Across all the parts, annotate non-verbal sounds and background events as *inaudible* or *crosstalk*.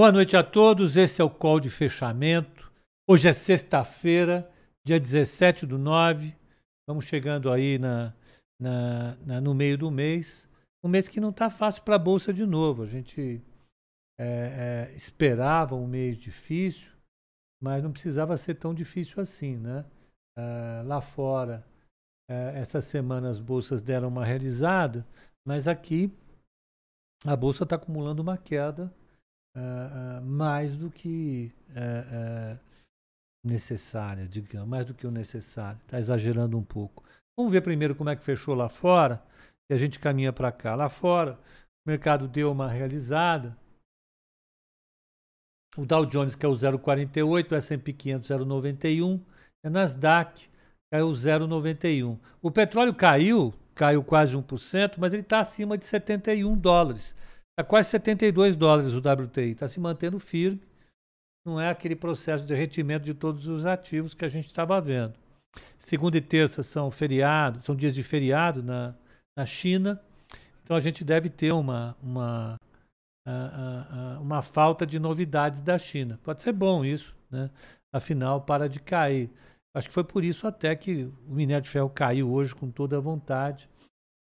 Boa noite a todos. Esse é o call de fechamento. Hoje é sexta-feira, dia 17 do 9. Vamos chegando aí na, na, na no meio do mês. Um mês que não está fácil para a Bolsa de novo. A gente é, é, esperava um mês difícil, mas não precisava ser tão difícil assim, né? Uh, lá fora, uh, essa semana as bolsas deram uma realizada, mas aqui a bolsa está acumulando uma queda uh, mais do que necessária, digamos, mais do que o necessário. Está exagerando um pouco. Vamos ver primeiro como é que fechou lá fora e a gente caminha para cá. Lá fora, o mercado deu uma realizada. O Dow Jones caiu 0,48, o S&P 500 0,91, a Nasdaq caiu 0,91. O petróleo caiu, caiu quase 1%, mas ele está acima de 71 dólares. Está quase 72 dólares o WTI, está se mantendo firme. Não é aquele processo de derretimento de todos os ativos que a gente estava vendo. Segunda e terça são feriados, são dias de feriado na, na China. Então a gente deve ter uma, uma uma falta de novidades da China. Pode ser bom isso, né? afinal, para de cair. Acho que foi por isso até que o minério de ferro caiu hoje com toda a vontade,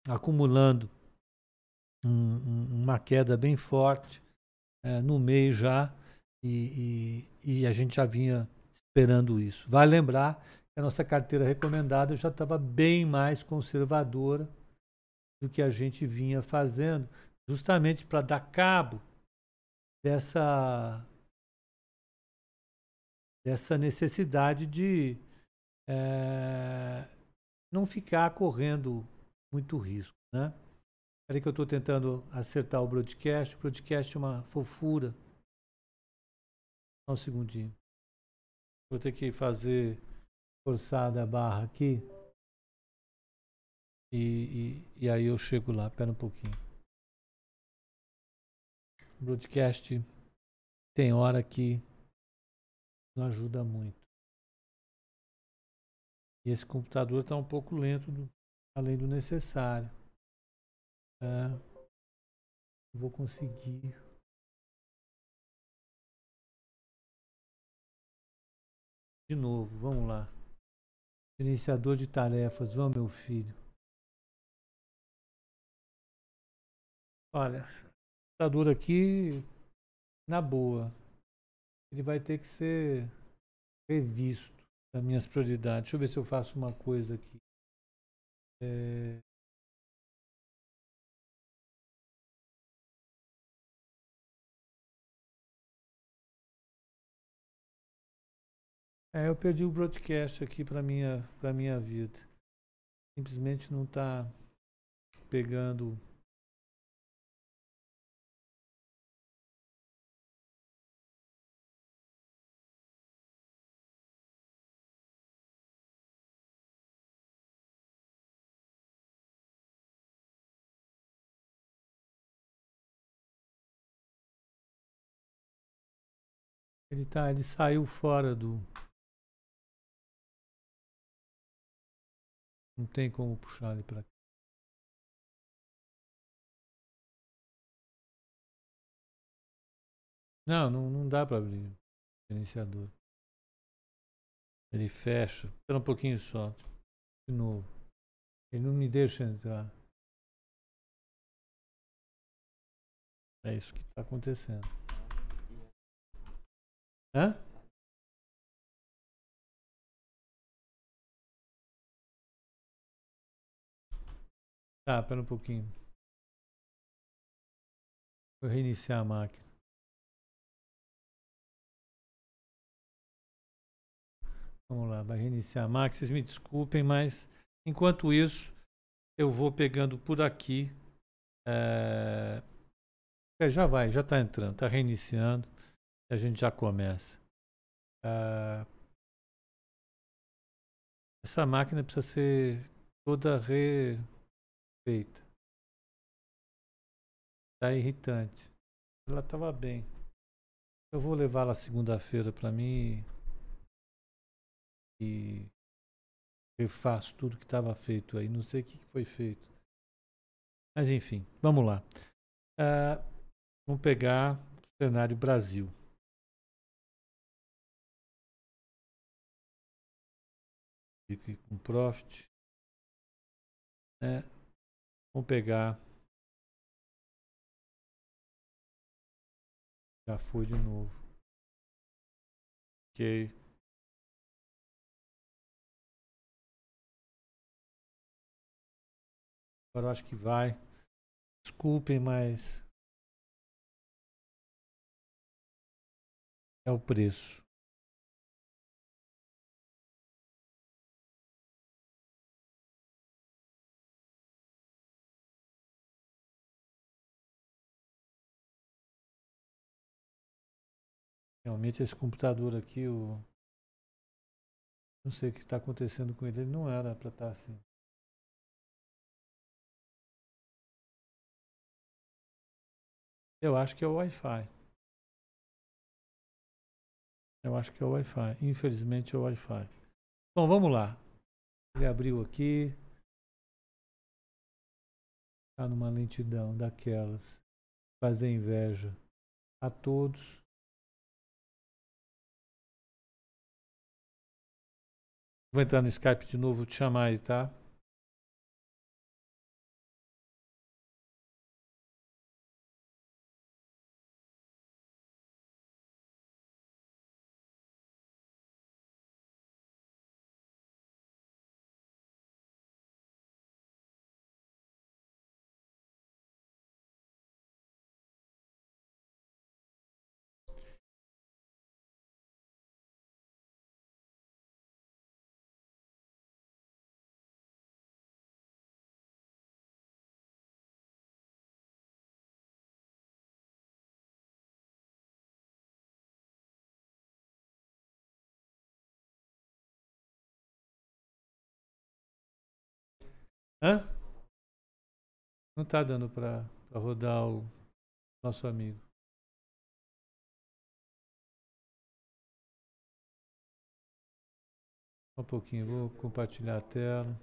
acumulando um, uma queda bem forte é, no meio já, e, e, e, a gente já vinha esperando isso. Vale lembrar que a nossa carteira recomendada já estava bem mais conservadora do que a gente vinha fazendo, justamente para dar cabo dessa dessa necessidade de é, não ficar correndo muito risco, né? Peraí que eu estou tentando acertar o broadcast. O broadcast é uma fofura. Só um segundinho. Vou ter que fazer forçada a barra aqui. E, e, e aí eu chego lá. Espera um pouquinho broadcast tem hora que não ajuda muito. E esse computador está um pouco lento, do, além do necessário. É, vou conseguir. De novo, vamos lá. Gerenciador de tarefas, vamos, meu filho. Olha, computador aqui, na boa, ele vai ter que ser revisto das minhas prioridades. Deixa eu ver se eu faço uma coisa aqui. É... É, eu perdi o broadcast aqui para minha para minha vida. Simplesmente não está pegando Ele, tá, ele saiu fora do. Não tem como puxar ele para cá. Não, não, não dá para abrir o gerenciador. Ele fecha. Espera um pouquinho só. De novo. Ele não me deixa entrar. É isso que está acontecendo. Hã? Tá, pera um pouquinho. Vou reiniciar a máquina. Vamos lá, vai reiniciar a máquina. Vocês me desculpem, mas enquanto isso, eu vou pegando por aqui. É... já vai, já está entrando, está reiniciando a gente já começa. Uh, essa máquina precisa ser toda refeita. Tá irritante. Ela estava bem. Eu vou levá-la segunda-feira para mim e refaço tudo que estava feito aí. Não sei o que foi feito. Mas enfim, vamos lá. Uh, vamos pegar cenário Brasil. Fique com profit. É, vamos pegar. Já foi de novo. Ok. Agora eu acho que vai. Desculpem, mas é o preço. Realmente esse computador aqui, o... não sei o que está acontecendo com ele, ele não era para estar tá assim. Eu acho que é o Wi-Fi. Eu acho que é o Wi-Fi. Infelizmente é o Wi-Fi. Bom, vamos lá. Ele abriu aqui. Está numa lentidão daquelas. Fazer inveja a todos. Vou entrar no Skype de novo, te chamar aí, tá? Hã? Não tá dando para rodar o nosso amigo. Um pouquinho, vou compartilhar a tela.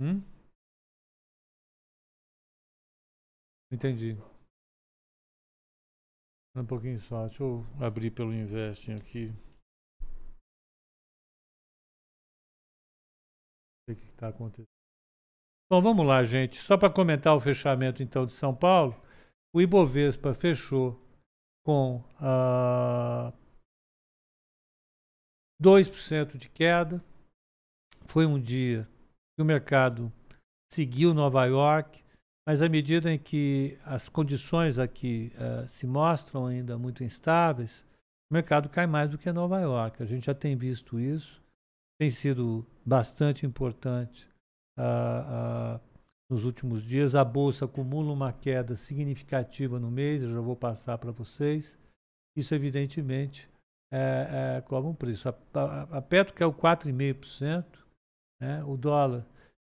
Hum? Entendi. Um pouquinho só. Deixa eu abrir pelo Investing aqui. O que está acontecendo? Bom, vamos lá, gente. Só para comentar o fechamento então de São Paulo, o Ibovespa fechou com ah, 2% de queda. Foi um dia que o mercado seguiu Nova York, mas à medida em que as condições aqui uh, se mostram ainda muito instáveis, o mercado cai mais do que Nova York. A gente já tem visto isso, tem sido bastante importante uh, uh, nos últimos dias. A bolsa acumula uma queda significativa no mês, eu já vou passar para vocês. Isso, evidentemente, é, é, cobra um preço. A, a, a Petro quer o 4,5%, né? o dólar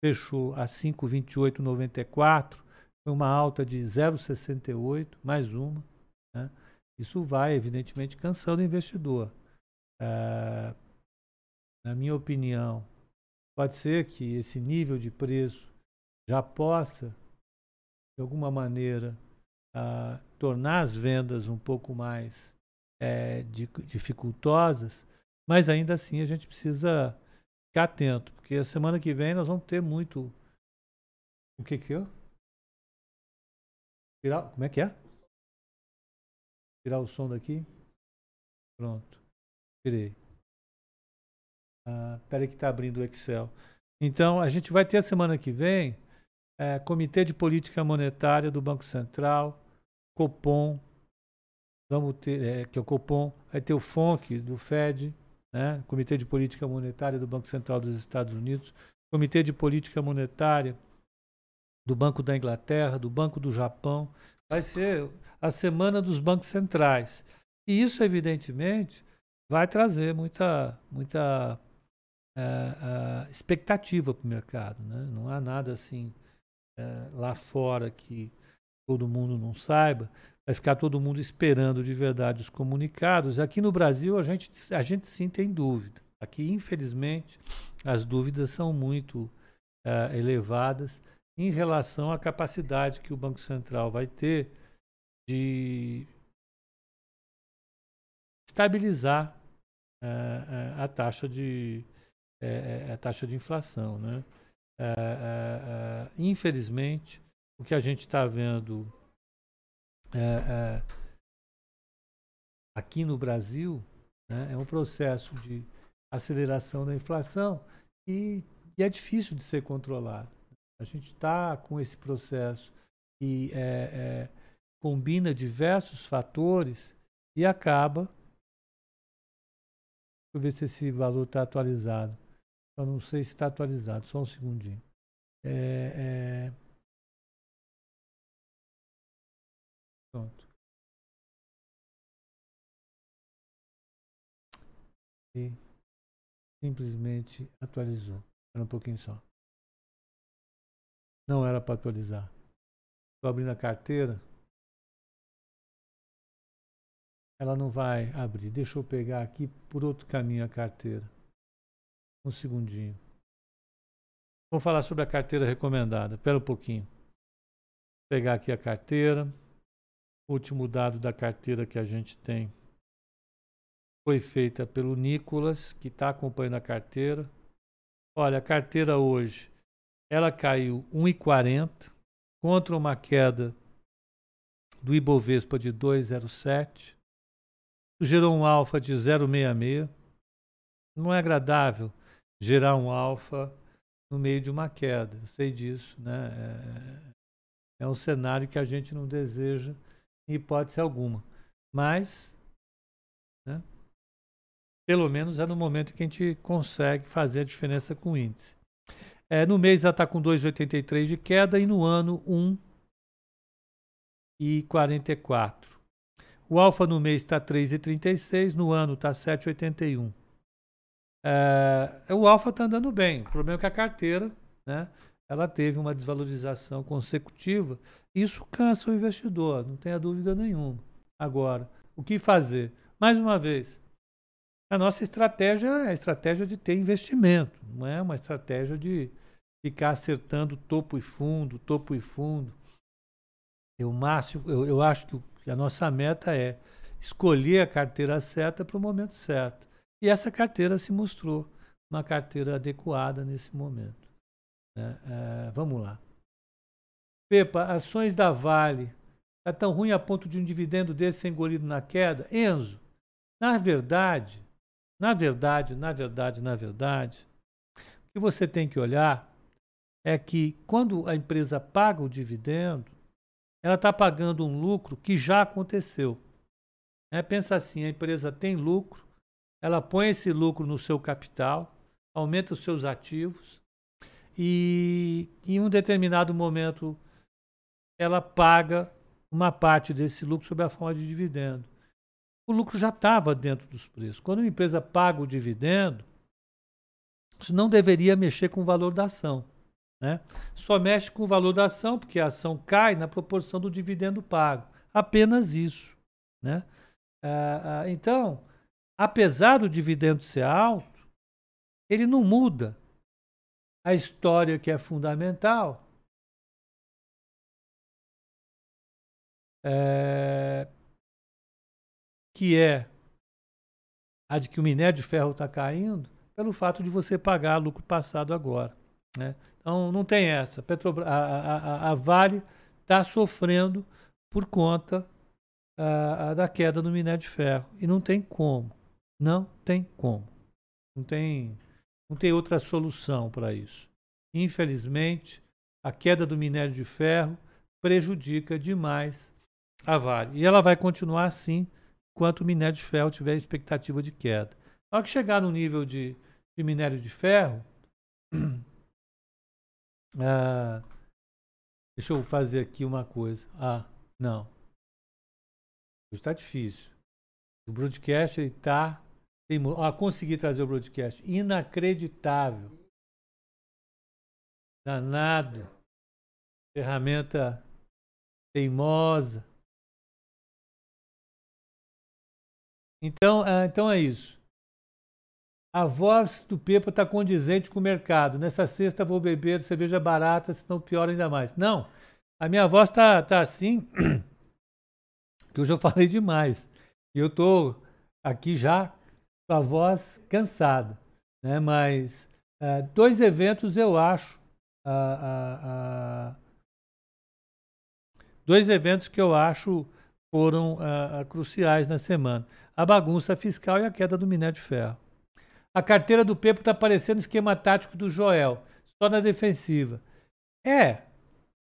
fechou a 5,2894, foi uma alta de 0,68, mais uma. Né? Isso vai, evidentemente, cansando o investidor. É, na minha opinião, pode ser que esse nível de preço já possa, de alguma maneira, uh, tornar as vendas um pouco mais é, dificultosas, mas ainda assim a gente precisa ficar atento, porque a semana que vem nós vamos ter muito. O que que eu? Tirar, como é que é? Tirar o som daqui. Pronto. Tirei. Ah, peraí que está abrindo o Excel. Então, a gente vai ter a semana que vem é, Comitê de Política Monetária do Banco Central, Copom, vamos ter, é, que é o Copom, vai ter o FONC do FED, né? Comitê de Política Monetária do Banco Central dos Estados Unidos, Comitê de Política Monetária do Banco da Inglaterra, do Banco do Japão. Vai ser a semana dos bancos centrais. E isso, evidentemente, vai trazer muita, muita é, é, expectativa para o mercado. Né? Não há nada assim é, lá fora que todo mundo não saiba vai ficar todo mundo esperando de verdade os comunicados. Aqui no Brasil, a gente, a gente sim tem dúvida. Aqui, infelizmente, as dúvidas são muito elevadas em relação à capacidade que o Banco Central vai ter de estabilizar uh, uh, a taxa de a taxa de inflação, né? infelizmente, o que a gente está vendo aqui no Brasil né, é um processo de aceleração da inflação e, e é difícil de ser controlado. A gente está com esse processo que é, é, combina diversos fatores e acaba. Deixa eu ver se esse valor está atualizado. Eu não sei se está atualizado, só um segundinho. É, é... Pronto. E simplesmente atualizou. Era um pouquinho só. Não era para atualizar. Estou abrindo a carteira. Ela não vai abrir. Deixa eu pegar aqui por outro caminho a carteira. Um segundinho. Vamos falar sobre a carteira recomendada. Espera um pouquinho. Vou pegar aqui a carteira. Último dado da carteira que a gente tem foi feita pelo Nicolas, que está acompanhando a carteira. Olha, a carteira hoje ela caiu 1,40 contra uma queda do Ibovespa de 2,07. Gerou um alfa de 0,66. Não é agradável gerar um alfa no meio de uma queda. Eu sei disso, né? É, é um cenário que a gente não deseja em hipótese alguma. Mas, né? pelo menos é no momento que a gente consegue fazer a diferença com o índice. É, no mês ela está com 2,83 de queda e no ano 1,44. O alfa no mês está 3,36, no ano está 7,81. É, o alfa está andando bem. O problema é que a carteira, né, ela teve uma desvalorização consecutiva. Isso cansa o investidor, não tenha dúvida nenhuma. Agora, o que fazer? Mais uma vez, a nossa estratégia é a estratégia de ter investimento, não é uma estratégia de ficar acertando topo e fundo, topo e fundo. Eu, máximo, eu, eu acho que a nossa meta é escolher a carteira certa para o momento certo. E essa carteira se mostrou uma carteira adequada nesse momento. Né? É, vamos lá. Pepa, ações da Vale. É tão ruim a ponto de um dividendo desse ser engolido na queda? Enzo, na verdade, na verdade, na verdade, na verdade, o que você tem que olhar é que quando a empresa paga o dividendo, ela está pagando um lucro que já aconteceu. É, pensa assim: a empresa tem lucro, ela põe esse lucro no seu capital, aumenta os seus ativos e em um determinado momento ela paga uma parte desse lucro sob a forma de dividendo o lucro já estava dentro dos preços. Quando uma empresa paga o dividendo, isso não deveria mexer com o valor da ação. Né? Só mexe com o valor da ação porque a ação cai na proporção do dividendo pago. Apenas isso. Né? Ah, ah, então, apesar do dividendo ser alto, ele não muda a história que é fundamental. É, que é a de que o minério de ferro está caindo, pelo fato de você pagar lucro passado agora. Né? Então não tem essa. Petrobras, a, a, a Vale está sofrendo por conta a, da queda do minério de ferro. E não tem como. Não tem como. Não tem, não tem outra solução para isso. Infelizmente, a queda do minério de ferro prejudica demais a Vale. E ela vai continuar assim enquanto o minério de ferro tiver expectativa de queda. Na hora que chegar no nível de, de minério de ferro, *clears throat* ah, deixa eu fazer aqui uma coisa. Ah, não. Está difícil. O broadcast está. Ah, consegui trazer o broadcast. Inacreditável. Danado. Ferramenta teimosa. Então, é, então é isso. A voz do Pepa está condizente com o mercado. Nessa sexta vou beber cerveja barata, senão piora ainda mais. Não, a minha voz está tá assim, *clears throat* que eu já falei demais. Eu estou aqui já com a voz cansada. Né? Mas é, dois eventos eu acho. dois eventos que eu acho foram cruciais na semana. A bagunça fiscal e a queda do minério de ferro. A carteira do Pepo está parecendo esquema tático do Joel, só na defensiva. É,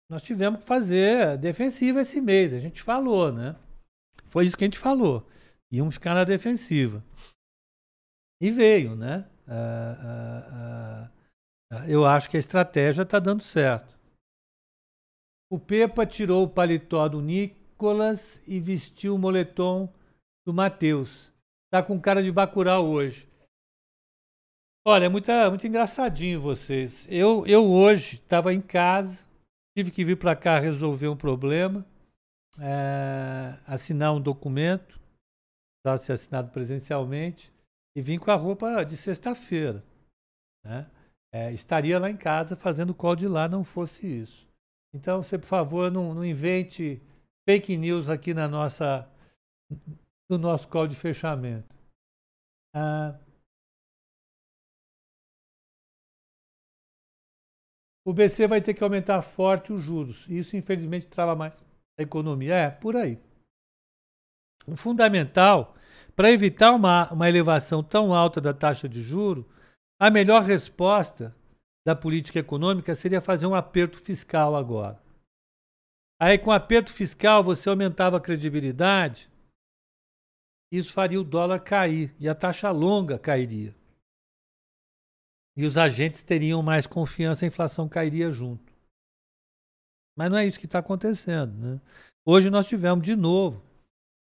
nós tivemos que fazer defensiva esse mês, a gente falou, né? Foi isso que a gente falou. Íamos ficar na defensiva. E veio, né? Uh, uh, uh, eu acho que a estratégia está dando certo. O Pepa tirou o paletó do Nicolas e vestiu o moletom do Matheus. Tá com cara de Bacurau hoje. Olha, é muito, muito engraçadinho vocês. Eu, eu hoje estava em casa, tive que vir para cá resolver um problema, é, assinar um documento, para ser assinado presencialmente, e vim com a roupa de sexta-feira. Né? É, estaria lá em casa fazendo call de lá, não fosse isso. Então, você, por favor, não, não invente fake news aqui na nossa, no nosso call de fechamento. Ah, o BC vai ter que aumentar forte os juros. Isso, infelizmente, trava mais a economia. É, por aí. O fundamental, para evitar uma, uma elevação tão alta da taxa de juro, a melhor resposta da política econômica seria fazer um aperto fiscal agora. Aí, com aperto fiscal, você aumentava a credibilidade, isso faria o dólar cair e a taxa longa cairia e os agentes teriam mais confiança, a inflação cairia junto. Mas não é isso que está acontecendo. Né? Hoje nós tivemos de novo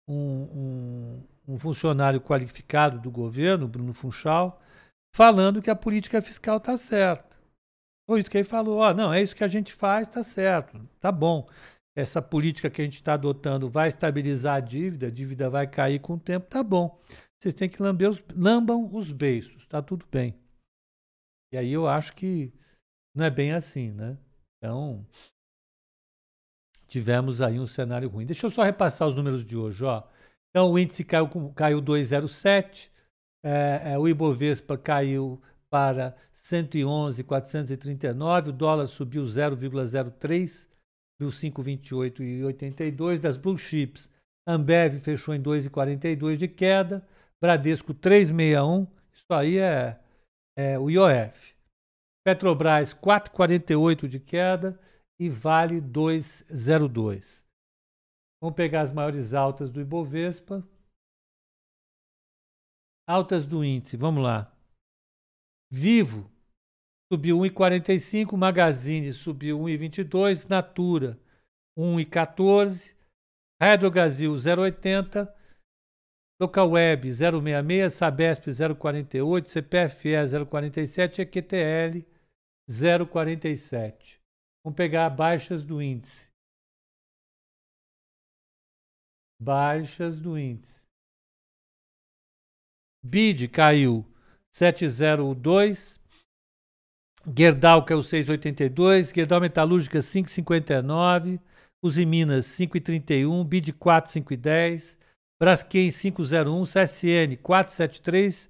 um, um, um, funcionário qualificado do governo, Bruno Funchal, falando que a política fiscal está certa. Foi isso que ele falou. Oh, não, é isso que a gente faz, está certo, está bom. Essa política que a gente está adotando vai estabilizar a dívida, a dívida vai cair com o tempo, tá bom. Vocês têm que lamber os, lambam os beiços, está tudo bem. E aí eu acho que não é bem assim, né? Então, tivemos aí um cenário ruim. Deixa eu só repassar os números de hoje, ó. Então, o índice caiu, caiu 2,07, é, é, o Ibovespa caiu para 111,439, o dólar subiu 0,03, viu 5,28,82. Das Blue Chips, Ambev fechou em 2,42 de queda, Bradesco 3,61, isso aí é é, o IOF. Petrobras 4,48 de queda e Vale 2,02. Vamos pegar as maiores altas do Ibovespa. Altas do índice, vamos lá. Vivo subiu 1,45, Magazine subiu 1,22, Natura 1,14, Hydrogazil 0,80, Local Web 066, Sabesp 048, CPFE 047 e EQTL 047. Vamos pegar baixas do índice. Baixas do índice. BID caiu 702. Gerdau caiu 682. Gerdau Metalúrgica 559. Uzi Minas 531. BID 4, 510. Braskem 501, CSN 473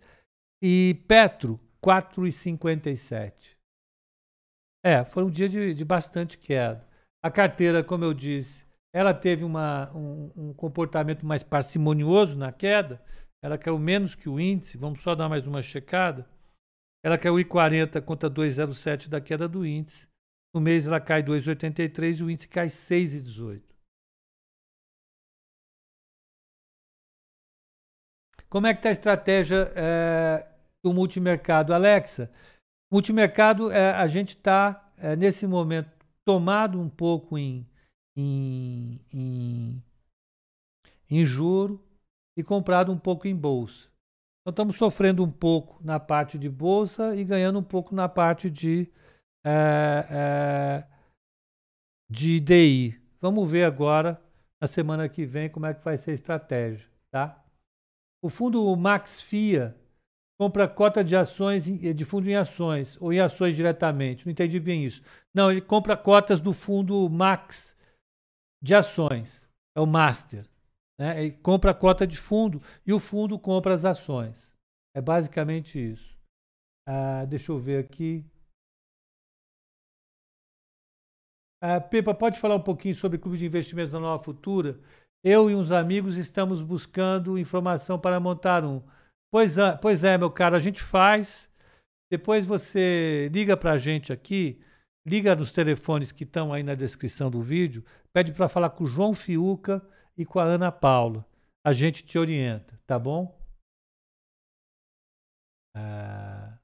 e Petro 4,57. É, foi um dia de, de, bastante queda. A carteira, como eu disse, ela teve uma, um, um, comportamento mais parcimonioso na queda. Ela caiu menos que o índice. Vamos só dar mais uma checada. Ela caiu 1,40 contra 2,07 da queda do índice. No mês ela cai 2,83 e o índice cai 6,18. Como é que está a estratégia é, do multimercado? Alexa, multimercado, é, a gente está, é, nesse momento, tomado um pouco em, em, em, em juro e comprado um pouco em bolsa. Então, estamos sofrendo um pouco na parte de bolsa e ganhando um pouco na parte de, é, é, de DI. Vamos ver agora, na semana que vem, como é que vai ser a estratégia, tá? O fundo Max FIA compra cota de ações de fundo em ações ou em ações diretamente. Não entendi bem isso. Não, ele compra cotas do fundo Max de ações. É o Master. Né? Ele compra a cota de fundo e o fundo compra as ações. É basicamente isso. Ah, deixa eu ver aqui. Ah, Pepa, pode falar um pouquinho sobre o Clube de Investimentos da Nova Futura? Eu e uns amigos estamos buscando informação para montar um. Pois é, pois é, meu caro, a gente faz. Depois você liga para a gente aqui, liga nos telefones que estão aí na descrição do vídeo, pede para falar com o João Fiuca e com a Ana Paula. A gente te orienta, tá bom? Ah...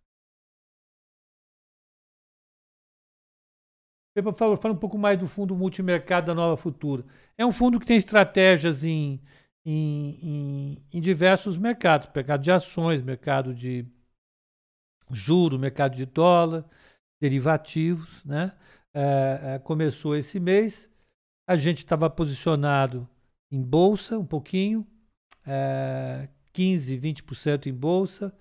Por favor, fala um pouco mais do fundo multimercado da Nova Futura. É um fundo que tem estratégias em, em, em, em diversos mercados: mercado de ações, mercado de juro, mercado de dólar, derivativos. Né? É, é, começou esse mês, a gente estava posicionado em bolsa um pouquinho, é, 15, 20% em bolsa,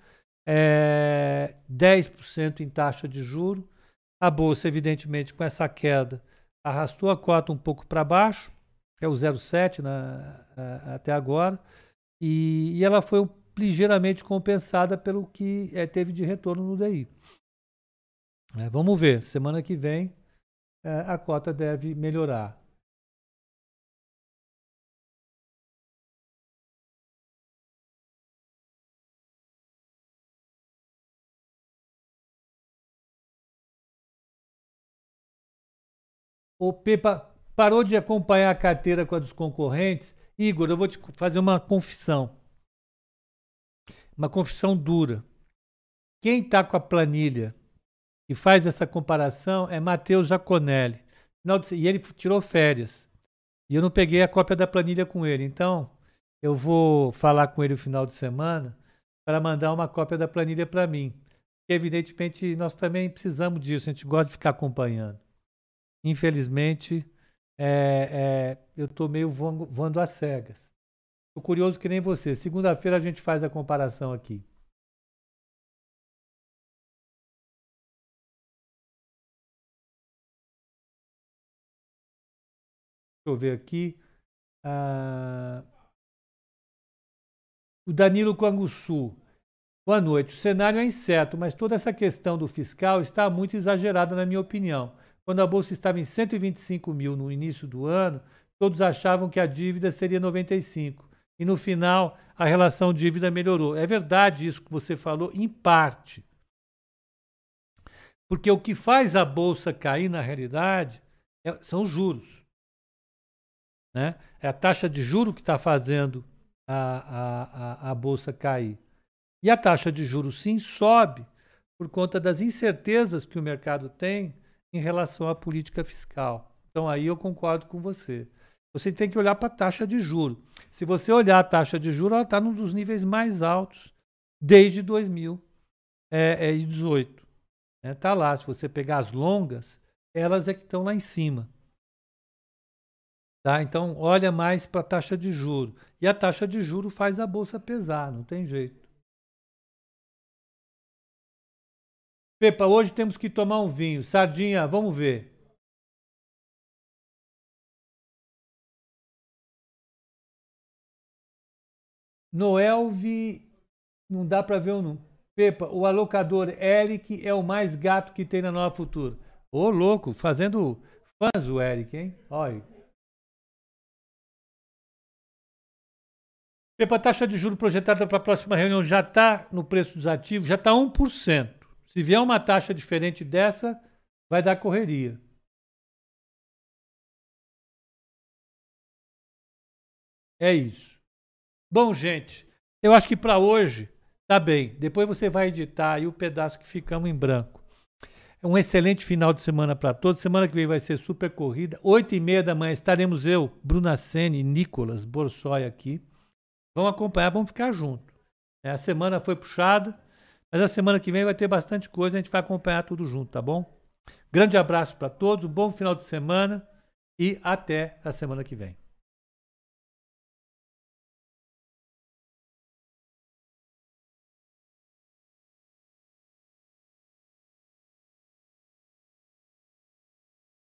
é, 10% em taxa de juro a bolsa, evidentemente, com essa queda, arrastou a cota um pouco para baixo, é o 0,7 na, até agora, e, e, ela foi ligeiramente compensada pelo que é, teve de retorno no DI. É, vamos ver, semana que vem é, a cota deve melhorar. O Pepa parou de acompanhar a carteira com a dos concorrentes. Igor, eu vou te fazer uma confissão. Uma confissão dura. Quem está com a planilha e faz essa comparação é Matheus Jaconelli. E ele tirou férias. E eu não peguei a cópia da planilha com ele. Então, eu vou falar com ele no final de semana para mandar uma cópia da planilha para mim. Porque, evidentemente, nós também precisamos disso. A gente gosta de ficar acompanhando infelizmente, é, é, eu estou meio voando, voando às cegas. Estou curioso que nem você. Segunda-feira a gente faz a comparação aqui. Deixa eu ver aqui. Ah, o Danilo Canguçu. Boa noite. O cenário é incerto, mas toda essa questão do fiscal está muito exagerada, na minha opinião. Quando a bolsa estava em 125 mil no início do ano, todos achavam que a dívida seria 95. E no final, a relação dívida melhorou. É verdade isso que você falou, em parte. Porque o que faz a bolsa cair, na realidade, é, são os juros. Né? É a taxa de juro que está fazendo a, a, a, a bolsa cair. E a taxa de juros, sim, sobe por conta das incertezas que o mercado tem em relação à política fiscal. Então aí eu concordo com você. Você tem que olhar para a taxa de juro. Se você olhar a taxa de juro, ela está num dos níveis mais altos desde 2018. Está é, é, tá lá. Se você pegar as longas, elas é que estão lá em cima. Tá? Então, olha mais para a taxa de juro. E a taxa de juro faz a bolsa pesar, não tem jeito. Pepa, hoje temos que tomar um vinho. Sardinha, vamos ver. Noelvi, não dá para ver o número. Pepa, o alocador Eric é o mais gato que tem na Nova Futura. Ô, louco, fazendo fãs o Eric, hein? Olha. Pepa, a taxa de juros projetada para a próxima reunião já está no preço dos ativos, já está 1%. Se vier uma taxa diferente dessa, vai dar correria. É isso. Bom, gente, eu acho que para hoje tá bem. Depois você vai editar aí o pedaço que ficamos em branco. Um excelente final de semana para todos. Semana que vem vai ser super corrida. Oito e meia da manhã estaremos eu, Bruna Sene Nicolas Borsoi aqui. Vamos acompanhar, vamos ficar junto. É, a semana foi puxada. Mas a semana que vem vai ter bastante coisa, a gente vai acompanhar tudo junto, tá bom? Grande abraço para todos, um bom final de semana e até a semana que vem.